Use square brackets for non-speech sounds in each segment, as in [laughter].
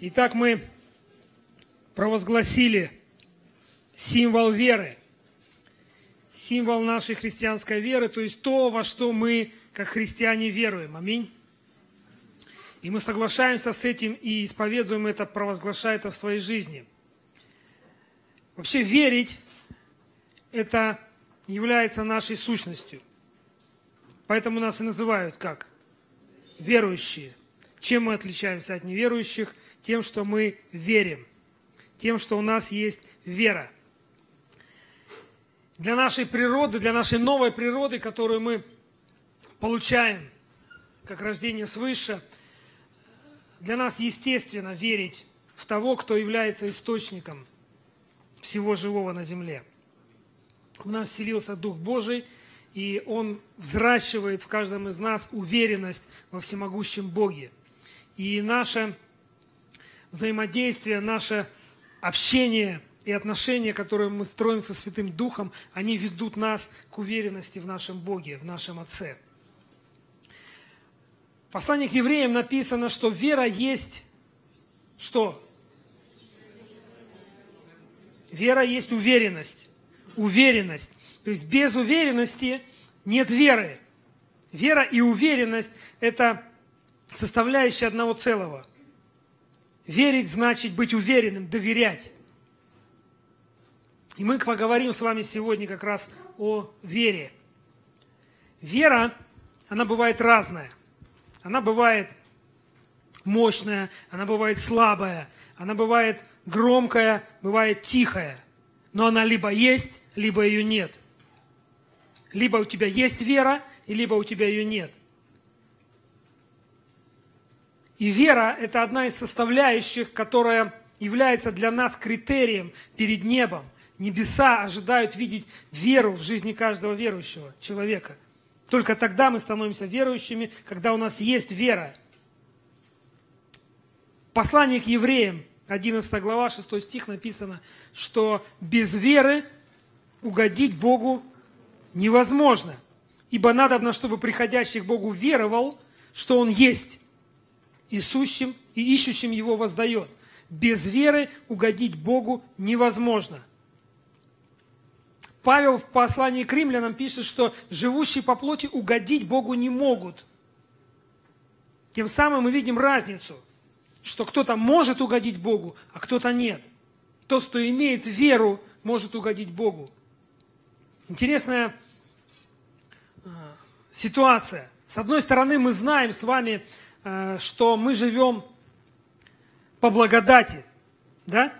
Итак, мы провозгласили символ веры, символ нашей христианской веры, то есть то, во что мы, как христиане, веруем. Аминь. И мы соглашаемся с этим и исповедуем это, провозглашая это в своей жизни. Вообще верить – это является нашей сущностью. Поэтому нас и называют как? Верующие. Чем мы отличаемся от неверующих? Тем, что мы верим. Тем, что у нас есть вера. Для нашей природы, для нашей новой природы, которую мы получаем как рождение свыше, для нас естественно верить в того, кто является источником всего живого на земле. В нас селился Дух Божий, и Он взращивает в каждом из нас уверенность во всемогущем Боге. И наше взаимодействие, наше общение и отношения, которые мы строим со Святым Духом, они ведут нас к уверенности в нашем Боге, в нашем Отце. В послании к евреям написано, что вера есть что? Вера есть уверенность. Уверенность. То есть без уверенности нет веры. Вера и уверенность – это составляющие одного целого. Верить значит быть уверенным, доверять. И мы поговорим с вами сегодня как раз о вере. Вера, она бывает разная. Она бывает мощная, она бывает слабая, она бывает громкая, бывает тихая. Но она либо есть, либо ее нет. Либо у тебя есть вера, либо у тебя ее нет. И вера – это одна из составляющих, которая является для нас критерием перед небом. Небеса ожидают видеть веру в жизни каждого верующего человека. Только тогда мы становимся верующими, когда у нас есть вера. Послание к евреям, 11 глава, 6 стих написано, что без веры угодить Богу невозможно. Ибо надо, чтобы приходящий к Богу веровал, что Он есть, и сущим, и ищущим Его воздает. Без веры угодить Богу невозможно. Павел в послании к римлянам пишет, что живущие по плоти угодить Богу не могут. Тем самым мы видим разницу, что кто-то может угодить Богу, а кто-то нет. Тот, кто имеет веру, может угодить Богу. Интересная э, ситуация. С одной стороны, мы знаем с вами, что мы живем по благодати, да?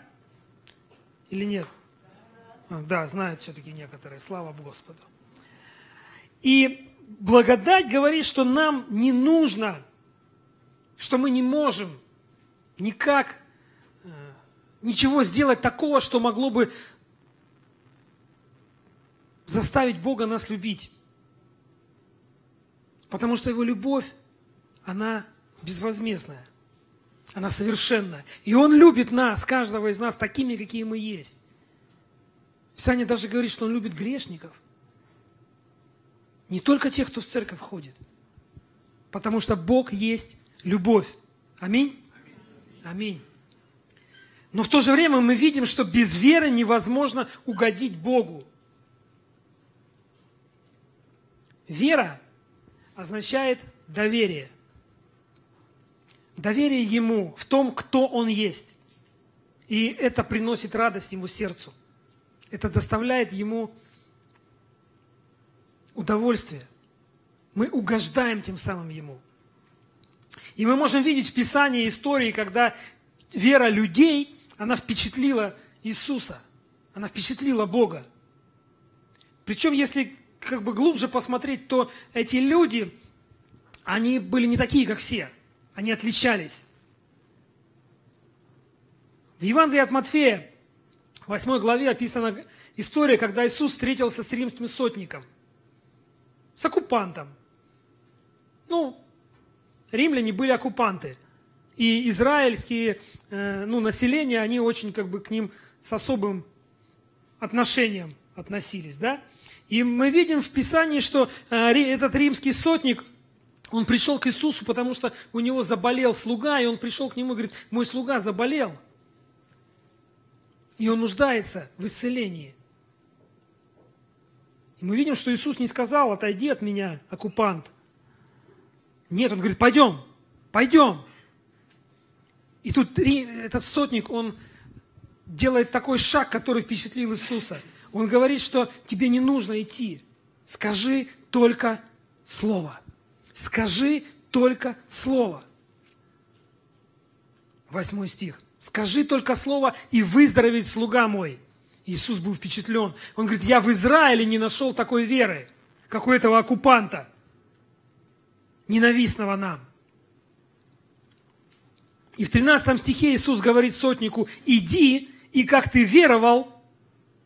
Или нет? А, да, знают все-таки некоторые, слава Господу. И благодать говорит, что нам не нужно, что мы не можем никак э, ничего сделать такого, что могло бы заставить Бога нас любить. Потому что Его любовь она безвозмездная. Она совершенная. И Он любит нас, каждого из нас, такими, какие мы есть. Писание даже говорит, что Он любит грешников. Не только тех, кто в церковь ходит. Потому что Бог есть любовь. Аминь? Аминь. Но в то же время мы видим, что без веры невозможно угодить Богу. Вера означает доверие – доверие Ему в том, кто Он есть. И это приносит радость Ему сердцу. Это доставляет Ему удовольствие. Мы угождаем тем самым Ему. И мы можем видеть в Писании истории, когда вера людей, она впечатлила Иисуса, она впечатлила Бога. Причем, если как бы глубже посмотреть, то эти люди, они были не такие, как все – они отличались. В Евангелии от Матфея, в 8 главе описана история, когда Иисус встретился с римским сотником, с оккупантом. Ну, римляне были оккупанты. И израильские э, ну, население, они очень как бы к ним с особым отношением относились. Да? И мы видим в Писании, что э, этот римский сотник – Он пришел к Иисусу, потому что у него заболел слуга, и он пришел к нему и говорит, мой слуга заболел. И он нуждается в исцелении. И мы видим, что Иисус не сказал, отойди от меня, оккупант. Нет, он говорит, пойдем, пойдем. И тут этот сотник, он делает такой шаг, который впечатлил Иисуса. Он говорит, что тебе не нужно идти. Скажи только слово. Скажи только слово. Восьмой стих. Скажи только слово, и выздоровеет слуга мой. Иисус был впечатлен. Он говорит, я в Израиле не нашел такой веры, как у этого оккупанта, ненавистного нам. И в 13 стихе Иисус говорит сотнику, иди, и как ты веровал,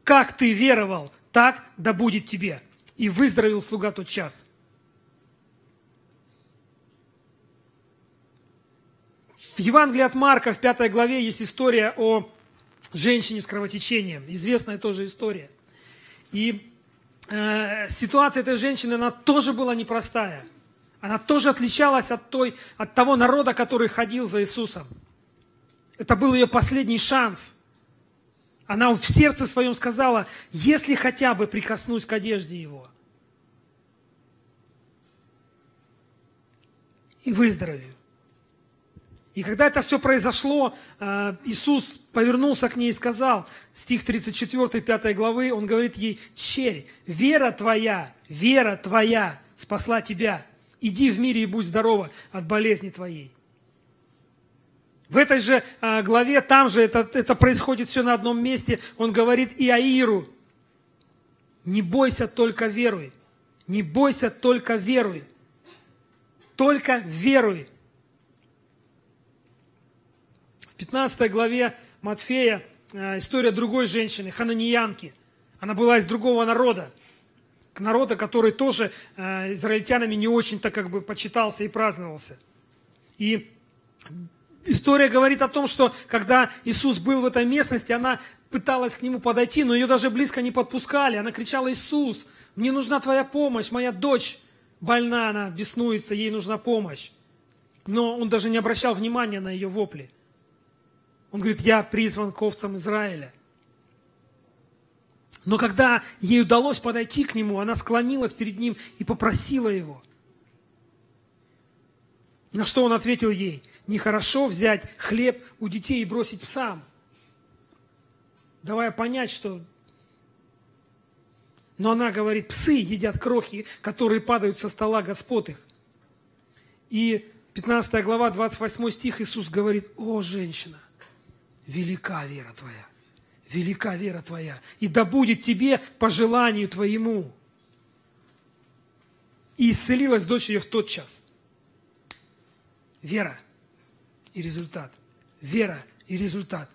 как ты веровал, так да будет тебе. И выздоровел слуга тот час. В Евангелии от Марка в пятой главе есть история о женщине с кровотечением. Известная тоже история. И э, ситуация этой женщины, она тоже была непростая. Она тоже отличалась от, той, от того народа, который ходил за Иисусом. Это был ее последний шанс. Она в сердце своем сказала, если хотя бы прикоснусь к одежде его. И выздоровею. И когда это все произошло, э, Иисус повернулся к ней и сказал, стих 34, 5 главы, он говорит ей, «Черь, вера твоя, вера твоя спасла тебя. Иди в мире и будь здорова от болезни твоей». В этой же э, главе, там же это, это происходит все на одном месте, он говорит Иаиру, «Не бойся, только веруй, не бойся, только веруй, только веруй». 15 главе Матфея э, история другой женщины, хананиянки. Она была из другого народа, народа, который тоже э, израильтянами не очень-то как бы почитался и праздновался. И история говорит о том, что когда Иисус был в этой местности, она пыталась к нему подойти, но ее даже близко не подпускали. Она кричала, Иисус, мне нужна твоя помощь, моя дочь больна, она беснуется, ей нужна помощь. Но он даже не обращал внимания на ее вопли. Он говорит, я призван к овцам Израиля. Но когда ей удалось подойти к нему, она склонилась перед ним и попросила его. На что он ответил ей, нехорошо взять хлеб у детей и бросить псам. Давая понять, что... Но она говорит, псы едят крохи, которые падают со стола господ их. И 15 глава, 28 стих Иисус говорит, о, женщина – велика вера твоя, велика вера твоя, и да будет тебе по желанию твоему. И исцелилась дочь ее в тот час. Вера и результат. Вера и результат.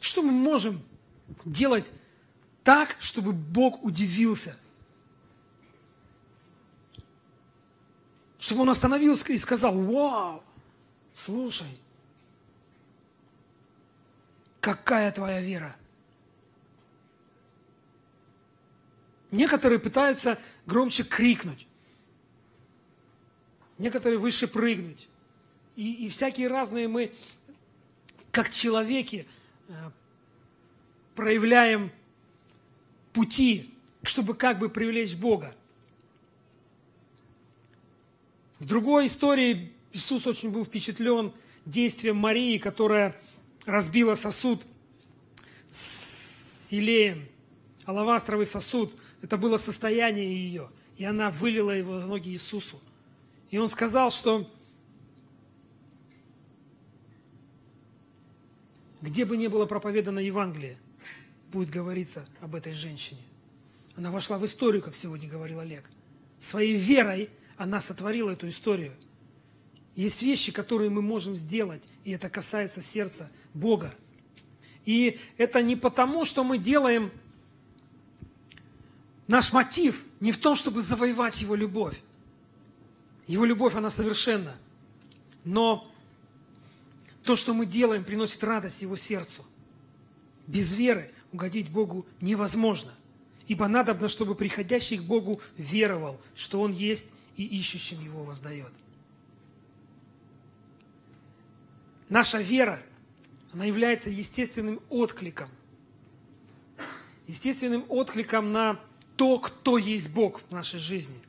Что мы можем делать так, чтобы Бог удивился? Чтобы Он остановился и сказал, вау, слушай, Какая твоя вера? Некоторые пытаются громче крикнуть. Некоторые выше прыгнуть. И, и всякие разные мы, как человеки, э, проявляем пути, чтобы как бы привлечь Бога. В другой истории Иисус очень был впечатлен действием Марии, которая разбила сосуд с елеем, алавастровый сосуд. Это было состояние ее. И она вылила его на ноги Иисусу. И он сказал, что где бы ни было проповедано Евангелие, будет говориться об этой женщине. Она вошла в историю, как сегодня говорил Олег. Своей верой она сотворила эту историю – есть вещи, которые мы можем сделать, и это касается сердца Бога. И это не потому, что мы делаем наш мотив не в том, чтобы завоевать Его любовь. Его любовь, она совершенна. Но то, что мы делаем, приносит радость Его сердцу. Без веры угодить Богу невозможно. Ибо надобно, чтобы приходящий к Богу веровал, что Он есть, и ищущим Его воздает. Наша вера, она является естественным откликом. Естественным откликом на то, кто есть Бог в нашей жизни.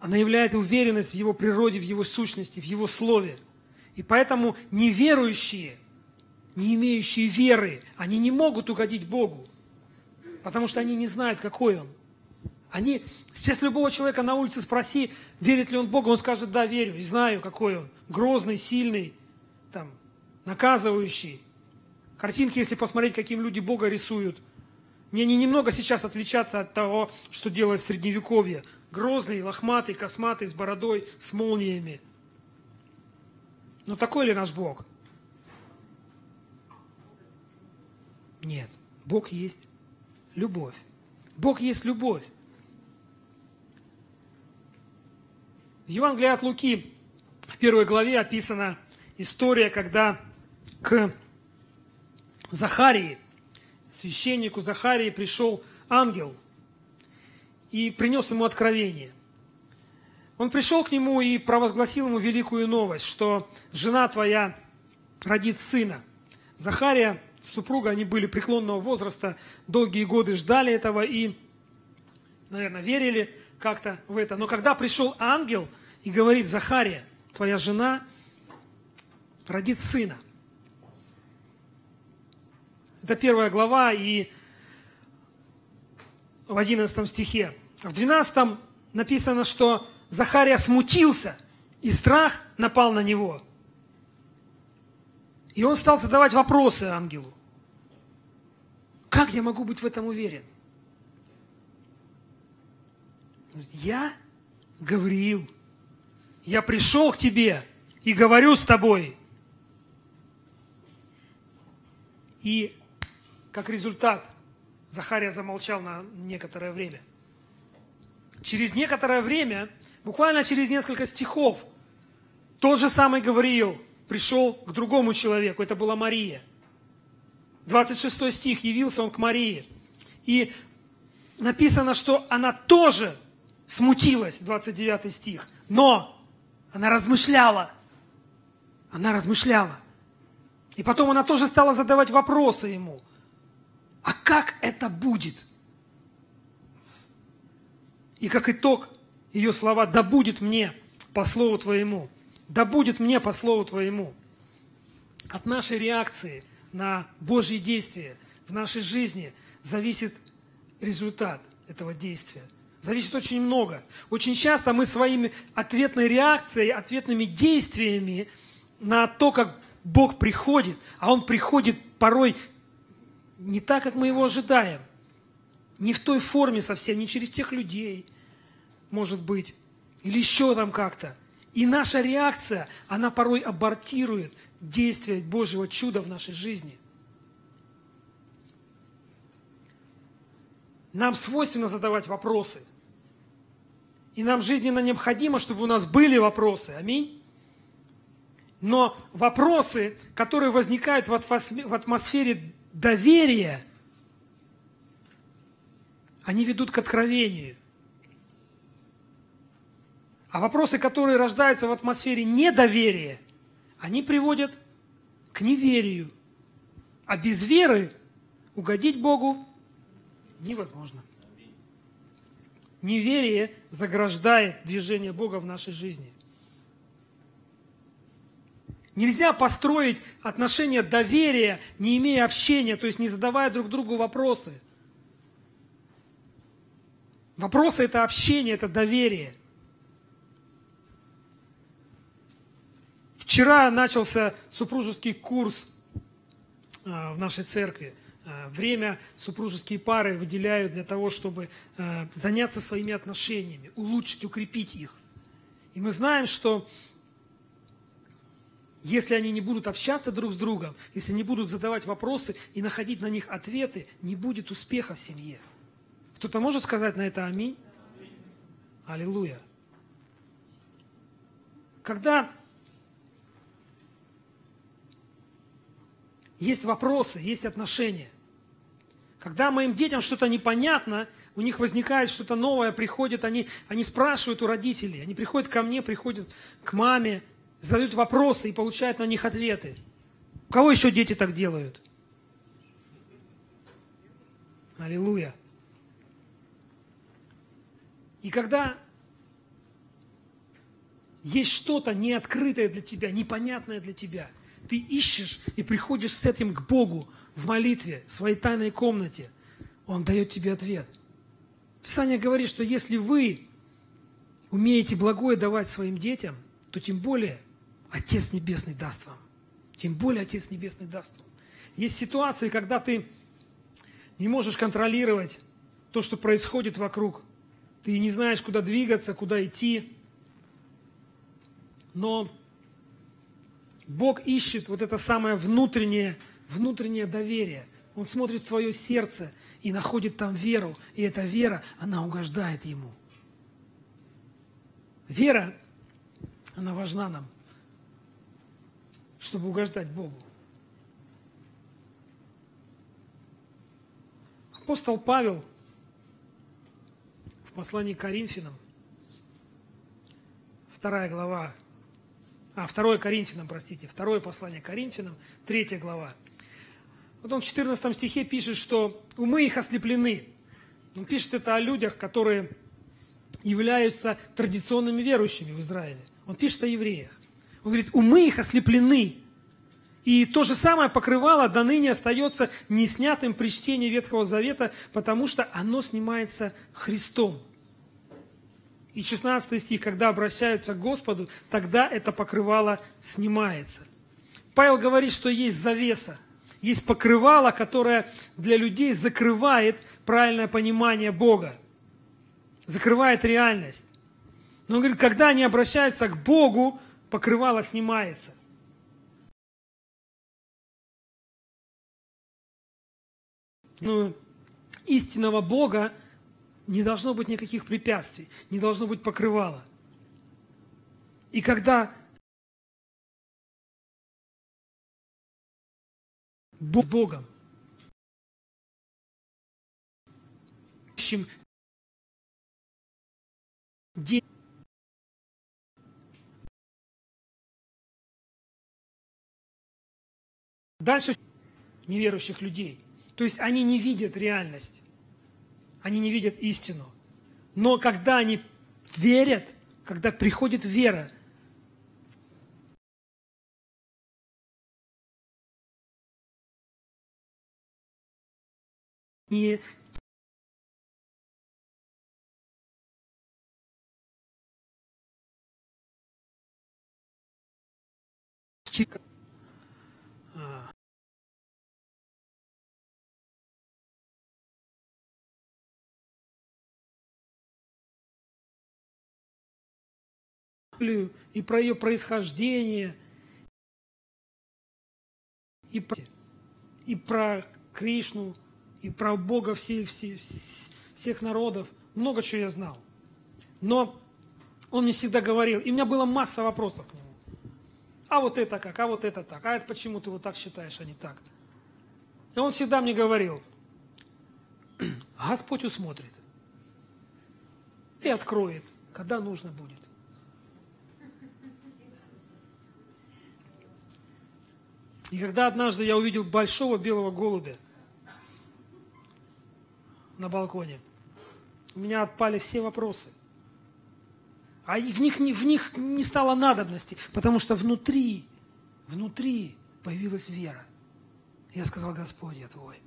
Она является уверенность в Его природе, в Его сущности, в Его Слове. И поэтому неверующие, не имеющие веры, они не могут угодить Богу, потому что они не знают, какой Он. Они, сейчас любого человека на улице спроси, верит ли он в Бога, он скажет, да, верю, и знаю, какой он. Грозный, сильный, там, наказывающий. Картинки, если посмотреть, каким люди Бога рисуют, не они немного сейчас отличаться от того, что делалось в Средневековье грозный, лохматый, косматый, с бородой, с молниями. Но такой ли наш Бог? Нет. Бог есть любовь. Бог есть любовь. В Евангелии от Луки в первой главе описана история, когда к Захарии, священнику Захарии, пришел ангел – и принес ему откровение. Он пришел к нему и провозгласил ему великую новость, что жена твоя родит сына. Захария, супруга, они были преклонного возраста, долгие годы ждали этого и, наверное, верили как-то в это. Но когда пришел ангел и говорит, Захария, твоя жена родит сына. Это первая глава, и в 11 стихе в 12 написано, что Захария смутился, и страх напал на него. И он стал задавать вопросы ангелу. Как я могу быть в этом уверен? Я говорил, я пришел к тебе и говорю с тобой. И как результат Захария замолчал на некоторое время – через некоторое время, буквально через несколько стихов, тот же самый Гавриил пришел к другому человеку, это была Мария. 26 стих, явился он к Марии. И написано, что она тоже смутилась, 29 стих, но она размышляла. Она размышляла. И потом она тоже стала задавать вопросы ему. А как это будет? И как итог, ее слова «да будет мне по слову Твоему». «Да будет мне по слову Твоему». От нашей реакции на Божьи действия в нашей жизни зависит результат этого действия. Зависит очень много. Очень часто мы своими ответной реакцией, ответными действиями на то, как Бог приходит, а Он приходит порой не так, как мы его ожидаем, не в той форме совсем, не через тех людей, может быть, или еще там как-то. И наша реакция, она порой абортирует действие Божьего чуда в нашей жизни. Нам свойственно задавать вопросы. И нам жизненно необходимо, чтобы у нас были вопросы. Аминь. Но вопросы, которые возникают в атмосфере доверия, они ведут к откровению. А вопросы, которые рождаются в атмосфере недоверия, они приводят к неверию. А без веры угодить Богу невозможно. Неверие заграждает движение Бога в нашей жизни. Нельзя построить отношения доверия, не имея общения, то есть не задавая друг другу вопросы. Вопросы – это общение, это доверие – Вчера начался супружеский курс а, в нашей церкви. А, время супружеские пары выделяют для того, чтобы а, заняться своими отношениями, улучшить, укрепить их. И мы знаем, что если они не будут общаться друг с другом, если не будут задавать вопросы и находить на них ответы, не будет успеха в семье. Кто-то может сказать на это аминь? Аллилуйя. Когда Есть вопросы, есть отношения. Когда моим детям что-то непонятно, у них возникает что-то новое, приходят, они, они спрашивают у родителей, они приходят ко мне, приходят к маме, задают вопросы и получают на них ответы. У кого еще дети так делают? Аллилуйя. И когда есть что-то неоткрытое для тебя, непонятное для тебя, ты ищешь и приходишь с этим к Богу, в молитве, в своей тайной комнате, Он дает тебе ответ. Писание говорит, что если вы умеете благое давать своим детям, то тем более Отец Небесный даст вам. Тем более Отец Небесный даст вам. Есть ситуации, когда ты не можешь контролировать то, что происходит вокруг. Ты не знаешь, куда двигаться, куда идти. Но Бог ищет вот это самое внутреннее внутреннее доверие. Он смотрит в твое сердце и находит там веру. И эта вера, она угождает ему. Вера, она важна нам, чтобы угождать Богу. Апостол Павел в послании к Коринфянам, вторая глава, а, второе Коринфянам, простите, второе послание к Коринфянам, третья глава, вот он в 14 стихе пишет, что умы их ослеплены. Он пишет это о людях, которые являются традиционными верующими в Израиле. Он пишет о евреях. Он говорит, умы их ослеплены. И то же самое покрывало до ныне остается неснятым при чтении Ветхого Завета, потому что оно снимается Христом. И 16 стих, когда обращаются к Господу, тогда это покрывало снимается. Павел говорит, что есть завеса есть покрывало, которое для людей закрывает правильное понимание Бога, закрывает реальность. Но он говорит, когда они обращаются к Богу, покрывало снимается. Ну, истинного Бога не должно быть никаких препятствий, не должно быть покрывала. И когда с Богом. Дальше неверующих людей. То есть они не видят реальность, они не видят истину. Но когда они верят, когда приходит вера, не и про ее происхождение, и про, и про Кришну, и про Бога все, все, всех народов. Много чего я знал. Но он мне всегда говорил, и у меня была масса вопросов к нему. А вот это как, а вот это так, а это почему ты вот так считаешь, а не так. И он всегда мне говорил, [clears throat] Господь усмотрит и откроет, когда нужно будет. И когда однажды я увидел большого белого голубя, на балконе. У меня отпали все вопросы. А в них, в них не стало надобности, потому что внутри, внутри появилась вера. Я сказал, Господь, я Твой.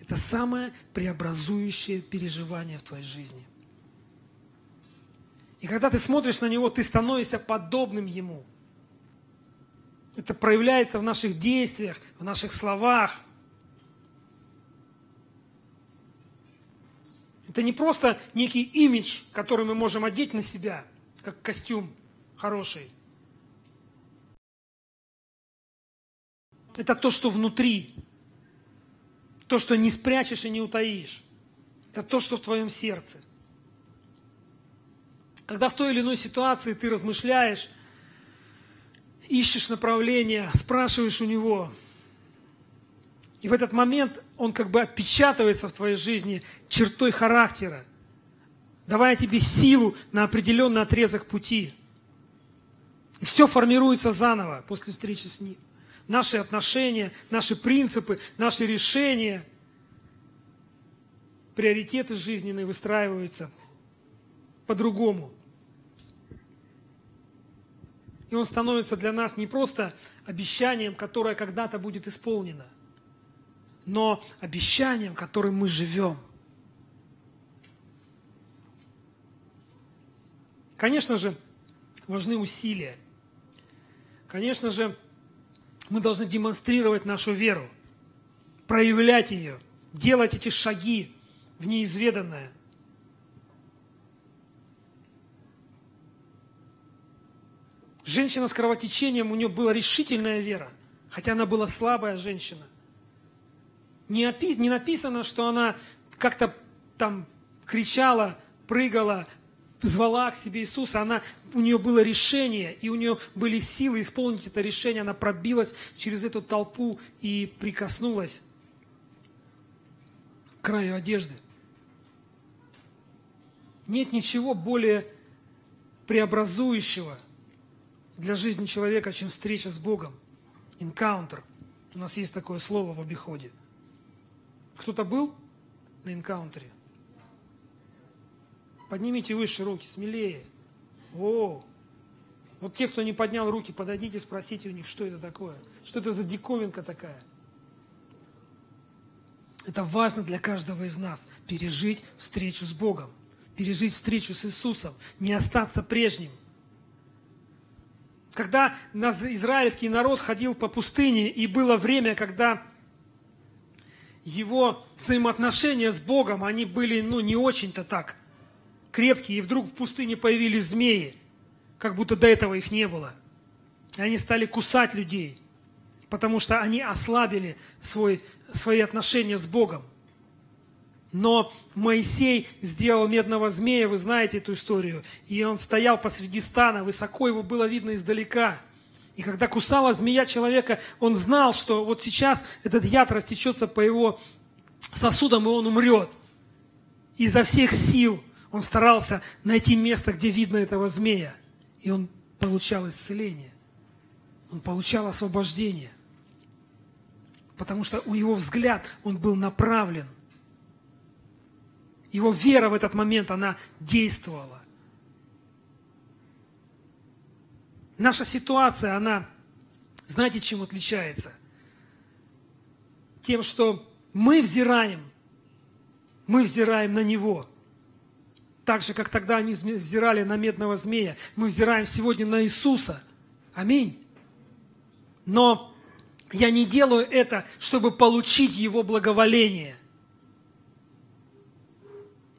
Это самое преобразующее переживание в твоей жизни. И когда ты смотришь на него, ты становишься подобным ему – это проявляется в наших действиях, в наших словах. Это не просто некий имидж, который мы можем одеть на себя, как костюм хороший. Это то, что внутри. То, что не спрячешь и не утаишь. Это то, что в твоем сердце. Когда в той или иной ситуации ты размышляешь ищешь направление, спрашиваешь у него. И в этот момент он как бы отпечатывается в твоей жизни чертой характера, давая тебе силу на определенный отрезок пути. И все формируется заново после встречи с ним. Наши отношения, наши принципы, наши решения, приоритеты жизненные выстраиваются по-другому. И он становится для нас не просто обещанием, которое когда-то будет исполнено, но обещанием, которым мы живем. Конечно же, важны усилия. Конечно же, мы должны демонстрировать нашу веру, проявлять ее, делать эти шаги в неизведанное – Женщина с кровотечением, у нее была решительная вера, хотя она была слабая женщина. Не, опис, не написано, что она как-то там кричала, прыгала, звала к себе Иисуса, она, у нее было решение, и у нее были силы исполнить это решение, она пробилась через эту толпу и прикоснулась к краю одежды. Нет ничего более преобразующего – для жизни человека, чем встреча с Богом. Энкаунтер. У нас есть такое слово в обиходе. Кто-то был на энкаунтере? Поднимите выше руки, смелее. О, вот те, кто не поднял руки, подойдите, спросите у них, что это такое. Что это за диковинка такая. Это важно для каждого из нас, пережить встречу с Богом, пережить встречу с Иисусом, не остаться прежним – когда израильский народ ходил по пустыне, и было время, когда его взаимоотношения с Богом, они были ну, не очень-то так крепкие, и вдруг в пустыне появились змеи, как будто до этого их не было. И они стали кусать людей, потому что они ослабили свой, свои отношения с Богом. Но Моисей сделал медного змея, вы знаете эту историю, и он стоял посреди стана, высоко его было видно издалека. И когда кусала змея человека, он знал, что вот сейчас этот яд растечется по его сосудам, и он умрет. И изо всех сил он старался найти место, где видно этого змея. И он получал исцеление. Он получал освобождение. Потому что у его взгляд он был направлен – его вера в этот момент, она действовала. Наша ситуация, она, знаете, чем отличается? Тем, что мы взираем, мы взираем на Него. Так же, как тогда они взирали на медного змея, мы взираем сегодня на Иисуса. Аминь. Но я не делаю это, чтобы получить Его благоволение.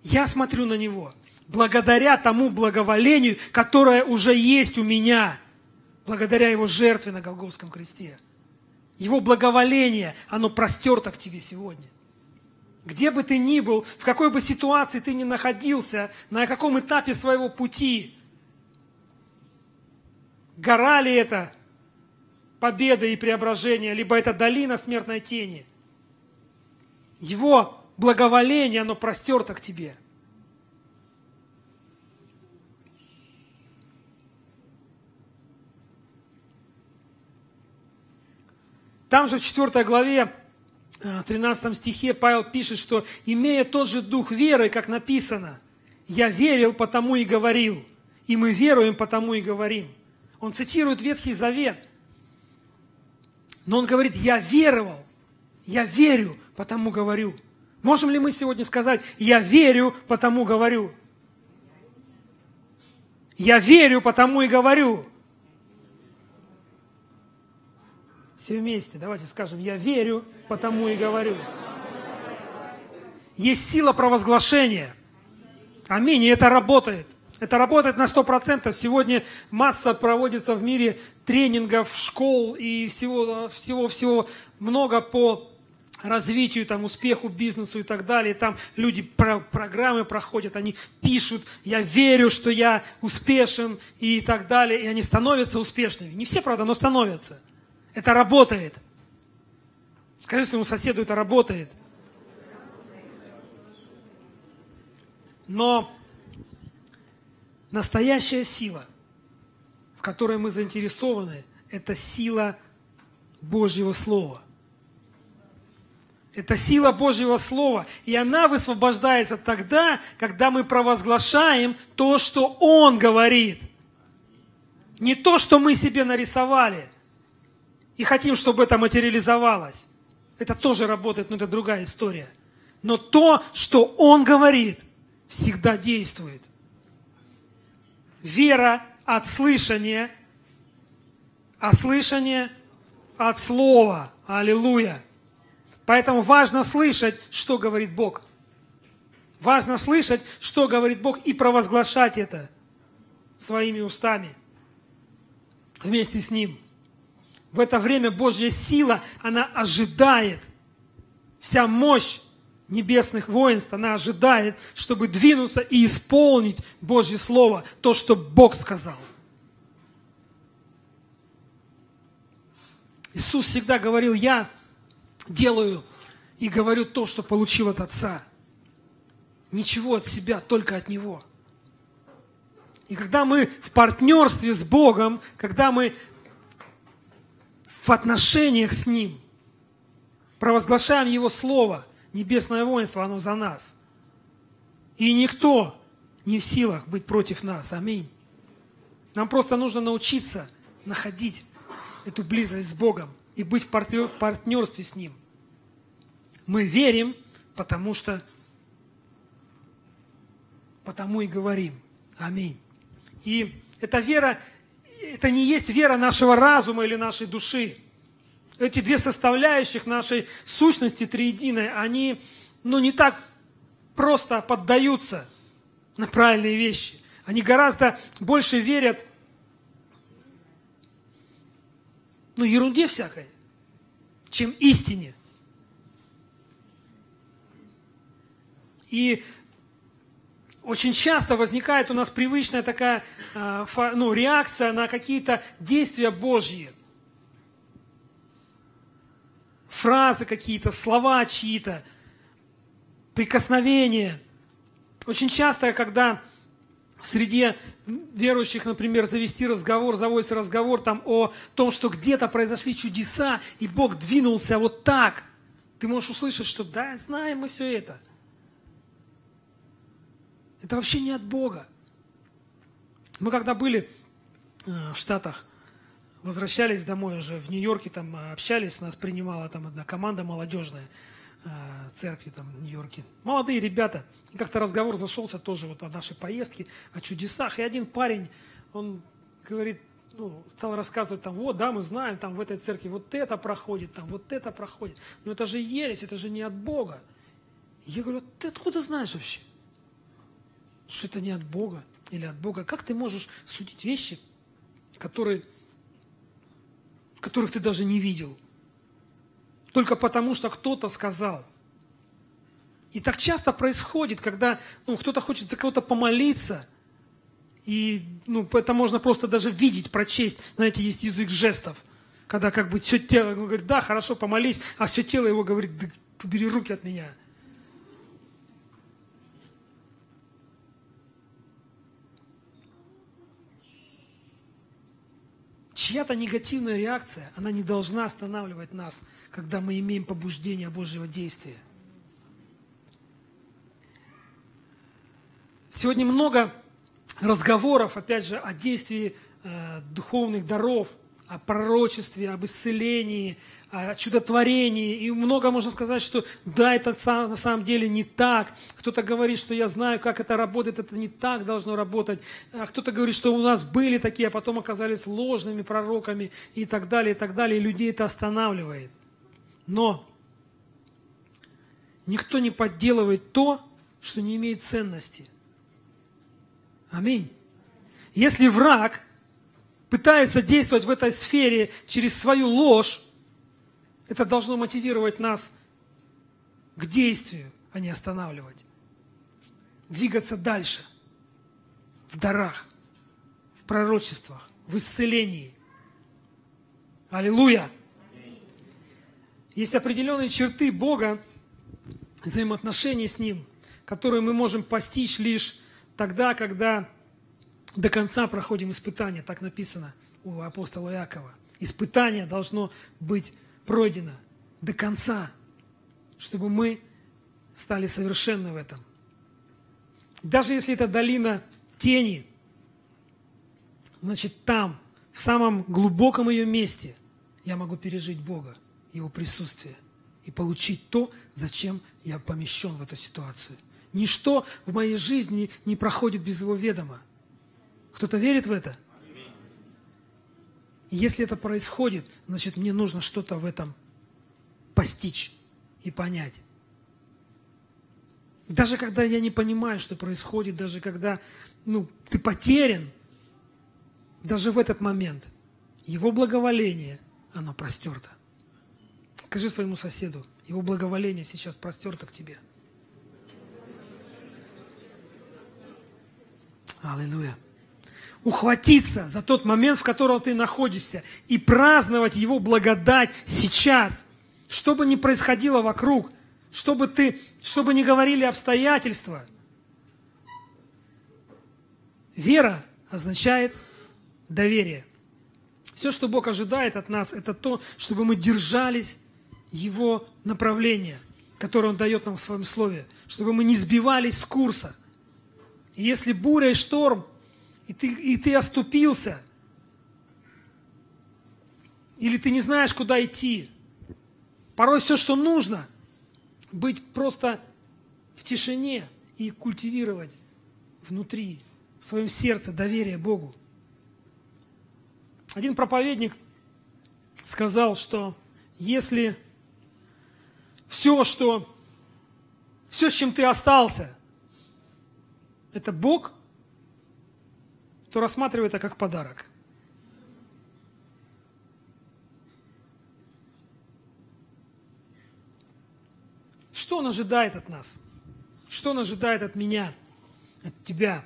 Я смотрю на него благодаря тому благоволению, которое уже есть у меня, благодаря его жертве на Голговском кресте. Его благоволение, оно простерто к тебе сегодня. Где бы ты ни был, в какой бы ситуации ты ни находился, на каком этапе своего пути, гора ли это победа и преображение, либо это долина смертной тени, его благоволение, оно простерто к тебе. Там же в 4 главе, 13 э, стихе Павел пишет, что имея тот же дух веры, как написано, я верил, потому и говорил, и мы веруем, потому и говорим. Он цитирует Ветхий Завет, но он говорит, я веровал, я верю, потому говорю. Можем ли мы сегодня сказать, я верю, потому говорю? Я верю, потому и говорю. Все вместе, давайте скажем, я верю, потому и говорю. Есть сила провозглашения. Аминь, и это работает. Это работает на 100%. Сегодня масса проводится в мире тренингов, школ и всего-всего-всего много по развитию, там, успеху, бизнесу и так далее. Там люди про программы проходят, они пишут, я верю, что я успешен и так далее. И они становятся успешными. Не все, правда, но становятся. Это работает. Скажи своему соседу, это работает. Но настоящая сила, в которой мы заинтересованы, это сила Божьего Слова – это сила Божьего Слова. И она высвобождается тогда, когда мы провозглашаем то, что Он говорит. Не то, что мы себе нарисовали. И хотим, чтобы это материализовалось. Это тоже работает, но это другая история. Но то, что Он говорит, всегда действует. Вера от слышания, а слышание от слова. Аллилуйя. Поэтому важно слышать, что говорит Бог. Важно слышать, что говорит Бог, и провозглашать это своими устами вместе с Ним. В это время Божья сила, она ожидает, вся мощь небесных воинств, она ожидает, чтобы двинуться и исполнить Божье Слово, то, что Бог сказал. Иисус всегда говорил, я делаю и говорю то, что получил от Отца. Ничего от себя, только от Него. И когда мы в партнерстве с Богом, когда мы в отношениях с Ним, провозглашаем Его Слово, небесное воинство, оно за нас. И никто не в силах быть против нас. Аминь. Нам просто нужно научиться находить эту близость с Богом и быть в партнерстве с Ним. Мы верим, потому что потому и говорим. Аминь. И эта вера, это не есть вера нашего разума или нашей души. Эти две составляющих нашей сущности триединой, они ну, не так просто поддаются на правильные вещи. Они гораздо больше верят ну, ерунде всякой, чем истине. И очень часто возникает у нас привычная такая а, ну, реакция на какие-то действия Божьи. Фразы какие-то, слова чьи-то, прикосновения. Очень часто, когда в среде верующих, например, завести разговор, заводится разговор там о том, что где-то произошли чудеса, и Бог двинулся вот так, ты можешь услышать, что да, знаем мы все это – это вообще не от Бога. Мы когда были э, в Штатах, возвращались домой уже в Нью-Йорке, там э, общались, нас принимала там одна команда молодежная церкви там в Нью-Йорке. Молодые ребята. И как-то разговор зашелся тоже вот о нашей поездке, о чудесах. И один парень, он говорит, ну, стал рассказывать там, вот, да, мы знаем, там в этой церкви вот это проходит, там вот это проходит. Но это же ересь, это же не от Бога. Я говорю, ты откуда знаешь вообще? что это не от Бога или от Бога. Как ты можешь судить вещи, которые, которых ты даже не видел? Только потому, что кто-то сказал. И так часто происходит, когда ну, кто-то хочет за кого-то помолиться, и ну, это можно просто даже видеть, прочесть. Знаете, есть язык жестов, когда как бы все тело, он говорит, да, хорошо, помолись, а все тело его говорит, да, убери руки от меня. Чья-то негативная реакция, она не должна останавливать нас, когда мы имеем побуждение Божьего действия. Сегодня много разговоров, опять же, о действии э, духовных даров, о пророчестве, об исцелении, о чудотворении. И много можно сказать, что да, это на самом деле не так. Кто-то говорит, что я знаю, как это работает, это не так должно работать. А кто-то говорит, что у нас были такие, а потом оказались ложными пророками и так далее, и так далее. И людей это останавливает. Но никто не подделывает то, что не имеет ценности. Аминь. Если враг пытается действовать в этой сфере через свою ложь, это должно мотивировать нас к действию, а не останавливать. Двигаться дальше в дарах, в пророчествах, в исцелении. Аллилуйя! Есть определенные черты Бога, взаимоотношения с Ним, которые мы можем постичь лишь тогда, когда до конца проходим испытания, так написано у апостола Иакова. Испытание должно быть пройдено до конца, чтобы мы стали совершенны в этом. Даже если это долина тени, значит там, в самом глубоком ее месте, я могу пережить Бога, Его присутствие и получить то, зачем я помещен в эту ситуацию. Ничто в моей жизни не проходит без Его ведома. Кто-то верит в это? Если это происходит, значит, мне нужно что-то в этом постичь и понять. Даже когда я не понимаю, что происходит, даже когда ну, ты потерян, даже в этот момент, его благоволение, оно простерто. Скажи своему соседу, его благоволение сейчас простерто к тебе. Аллилуйя ухватиться за тот момент, в котором ты находишься, и праздновать Его благодать сейчас, что бы ни происходило вокруг, чтобы ты, чтобы не говорили обстоятельства. Вера означает доверие. Все, что Бог ожидает от нас, это то, чтобы мы держались Его направления, которое Он дает нам в Своем Слове, чтобы мы не сбивались с курса. И если буря и шторм и ты, и ты оступился, или ты не знаешь, куда идти. Порой все, что нужно, быть просто в тишине и культивировать внутри, в своем сердце доверие Богу. Один проповедник сказал, что если все, что, все, с чем ты остался, это Бог, то рассматривай это как подарок. Что он ожидает от нас? Что он ожидает от меня, от тебя?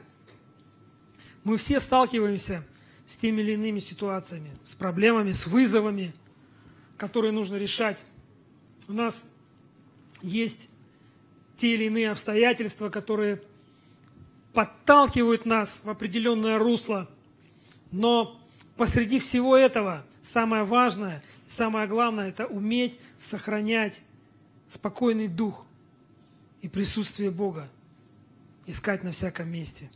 Мы все сталкиваемся с теми или иными ситуациями, с проблемами, с вызовами, которые нужно решать. У нас есть те или иные обстоятельства, которые подталкивают нас в определенное русло. Но посреди всего этого самое важное самое главное – это уметь сохранять спокойный дух и присутствие Бога, искать на всяком месте.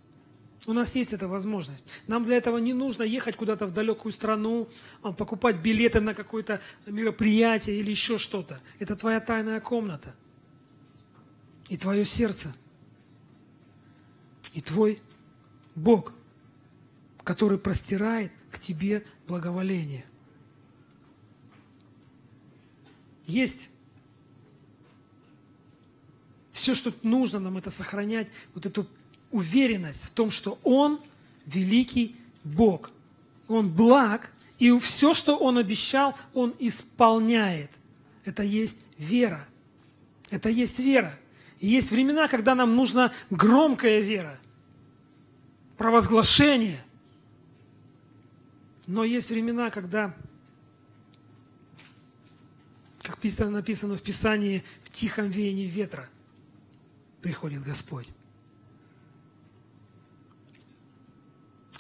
У нас есть эта возможность. Нам для этого не нужно ехать куда-то в далекую страну, а, покупать билеты на какое-то мероприятие или еще что-то. Это твоя тайная комната и твое сердце – и твой Бог, который простирает к тебе благоволение. Есть все, что нужно нам, это сохранять вот эту уверенность в том, что Он великий Бог. Он благ, и все, что Он обещал, Он исполняет. Это есть вера. Это есть вера. И есть времена, когда нам нужна громкая вера, провозглашение. Но есть времена, когда, как написано в Писании, в тихом веянии ветра приходит Господь.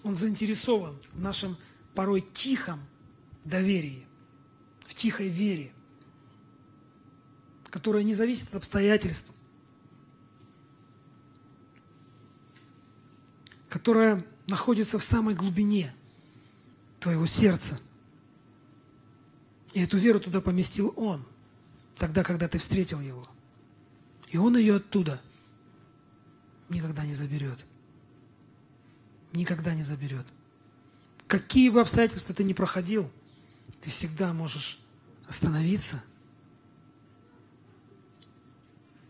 Он заинтересован в нашем порой тихом доверии, в тихой вере, которая не зависит от обстоятельств, которая находится в самой глубине твоего сердца. И эту веру туда поместил Он, тогда, когда ты встретил Его. И Он ее оттуда никогда не заберет. Никогда не заберет. Какие бы обстоятельства ты ни проходил, ты всегда можешь остановиться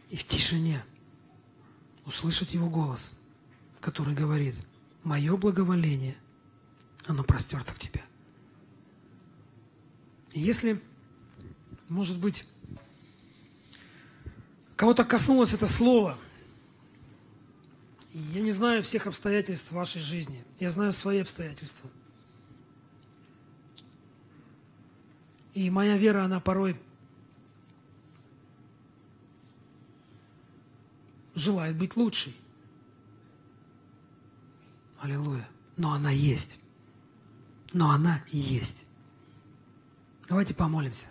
и в тишине услышать Его голос – который говорит, мое благоволение, оно простерто к тебе. если, может быть, Кого-то коснулось это слово. Я не знаю всех обстоятельств вашей жизни. Я знаю свои обстоятельства. И моя вера, она порой желает быть лучшей. Аллилуйя. Но она есть. Но она есть. Давайте помолимся.